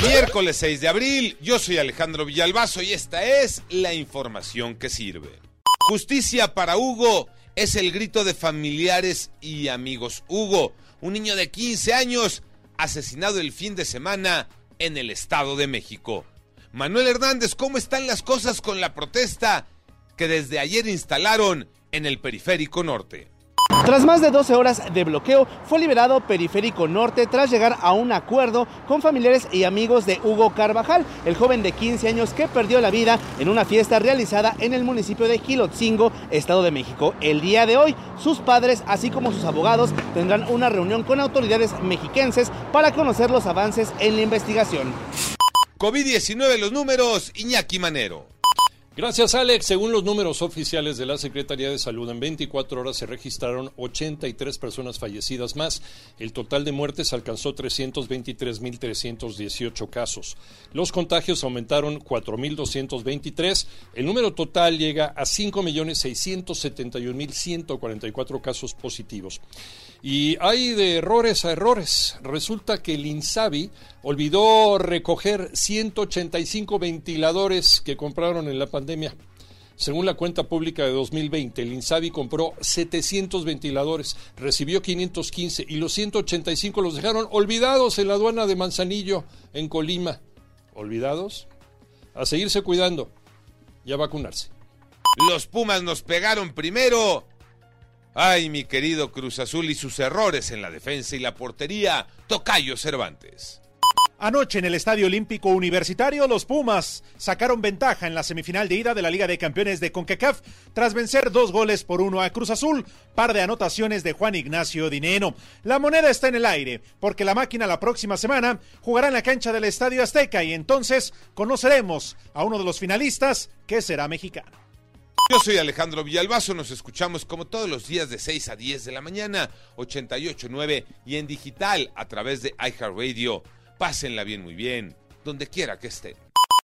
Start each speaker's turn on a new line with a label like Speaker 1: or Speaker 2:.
Speaker 1: Miércoles 6 de abril, yo soy Alejandro Villalbazo y esta es la información que sirve. Justicia para Hugo es el grito de familiares y amigos. Hugo, un niño de 15 años, asesinado el fin de semana en el Estado de México. Manuel Hernández, ¿cómo están las cosas con la protesta que desde ayer instalaron en el Periférico Norte?
Speaker 2: Tras más de 12 horas de bloqueo, fue liberado Periférico Norte tras llegar a un acuerdo con familiares y amigos de Hugo Carvajal, el joven de 15 años que perdió la vida en una fiesta realizada en el municipio de Gilotzingo, Estado de México. El día de hoy, sus padres, así como sus abogados, tendrán una reunión con autoridades mexiquenses para conocer los avances en la investigación.
Speaker 1: COVID-19 los números, Iñaki Manero.
Speaker 3: Gracias, Alex. Según los números oficiales de la Secretaría de Salud, en 24 horas se registraron 83 personas fallecidas más. El total de muertes alcanzó 323.318 casos. Los contagios aumentaron 4.223. El número total llega a 5.671.144 casos positivos. Y hay de errores a errores. Resulta que el INSABI olvidó recoger 185 ventiladores que compraron en la Según la cuenta pública de 2020, el INSABI compró 700 ventiladores, recibió 515 y los 185 los dejaron olvidados en la aduana de Manzanillo, en Colima. ¿Olvidados? A seguirse cuidando y a vacunarse.
Speaker 1: Los Pumas nos pegaron primero Ay, mi querido Cruz Azul y sus errores en la defensa y la portería, Tocayo Cervantes.
Speaker 4: Anoche en el Estadio Olímpico Universitario, los Pumas sacaron ventaja en la semifinal de ida de la Liga de Campeones de CONCACAF tras vencer dos goles por uno a Cruz Azul, par de anotaciones de Juan Ignacio Dineno. La moneda está en el aire, porque la máquina la próxima semana jugará en la cancha del Estadio Azteca y entonces conoceremos a uno de los finalistas que será mexicano.
Speaker 1: Yo soy Alejandro Villalbazo, nos escuchamos como todos los días de 6 a 10 de la mañana, 88.9 y en digital a través de iHeartRadio. Pásenla bien, muy bien, donde quiera que estén.